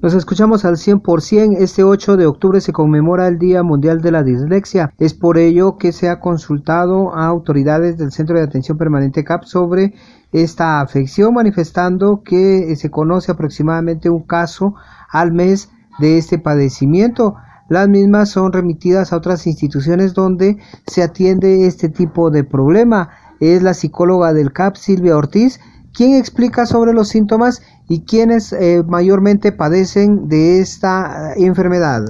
Nos escuchamos al 100%. Este 8 de octubre se conmemora el Día Mundial de la Dislexia. Es por ello que se ha consultado a autoridades del Centro de Atención Permanente CAP sobre esta afección, manifestando que se conoce aproximadamente un caso al mes de este padecimiento. Las mismas son remitidas a otras instituciones donde se atiende este tipo de problema. Es la psicóloga del CAP, Silvia Ortiz, quien explica sobre los síntomas y quienes eh, mayormente padecen de esta eh, enfermedad.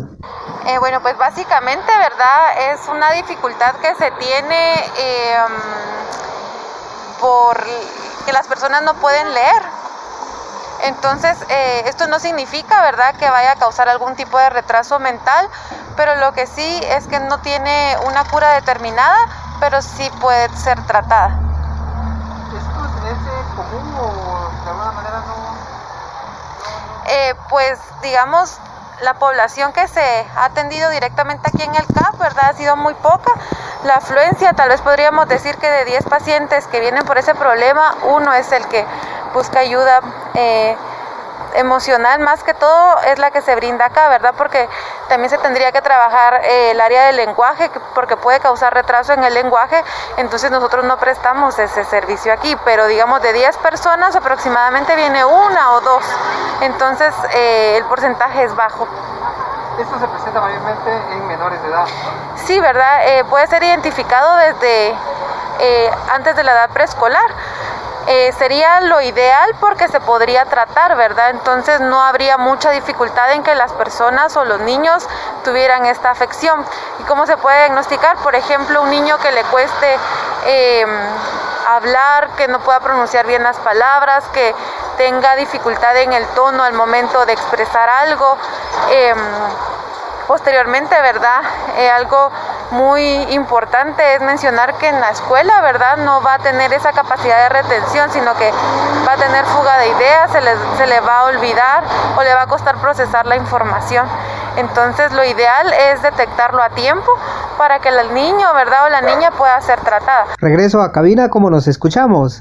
Eh, bueno, pues básicamente, ¿verdad? Es una dificultad que se tiene em, por que las personas no pueden leer. Entonces, esto no significa, ¿verdad?, que vaya a causar algún tipo de retraso mental, pero lo que sí es que no tiene una cura determinada, pero sí puede ser tratada. ¿Esto común o de alguna manera no eh, pues digamos, la población que se ha atendido directamente aquí en el CAP, ¿verdad? Ha sido muy poca. La afluencia, tal vez podríamos decir que de 10 pacientes que vienen por ese problema, uno es el que busca ayuda eh, emocional más que todo es la que se brinda acá, ¿verdad? Porque también se tendría que trabajar eh, el área del lenguaje, porque puede causar retraso en el lenguaje, entonces nosotros no prestamos ese servicio aquí, pero digamos de 10 personas aproximadamente viene una o dos, entonces eh, el porcentaje es bajo. ¿Esto se presenta mayormente en menores de edad? Sí, ¿verdad? Eh, puede ser identificado desde antes de la edad preescolar eh, sería lo ideal porque se podría tratar, ¿verdad? Entonces no habría mucha dificultad en que las personas o los niños tuvieran esta afección. ¿Y cómo se puede diagnosticar? Por ejemplo, un niño que le cueste em, hablar, que no pueda pronunciar bien las palabras, que tenga dificultad en el tono al momento de expresar algo. Em, posteriormente, ¿verdad? Eh, algo muy importante es mencionar que en la escuela, ¿verdad? No va a tener esa capacidad de retención, sino que va a tener fuga de ideas, se le, se le va a olvidar o le va a costar procesar la información. Entonces lo ideal es detectarlo a tiempo para que el niño, ¿verdad? O la niña pueda ser tratada. Regreso a cabina como nos escuchamos.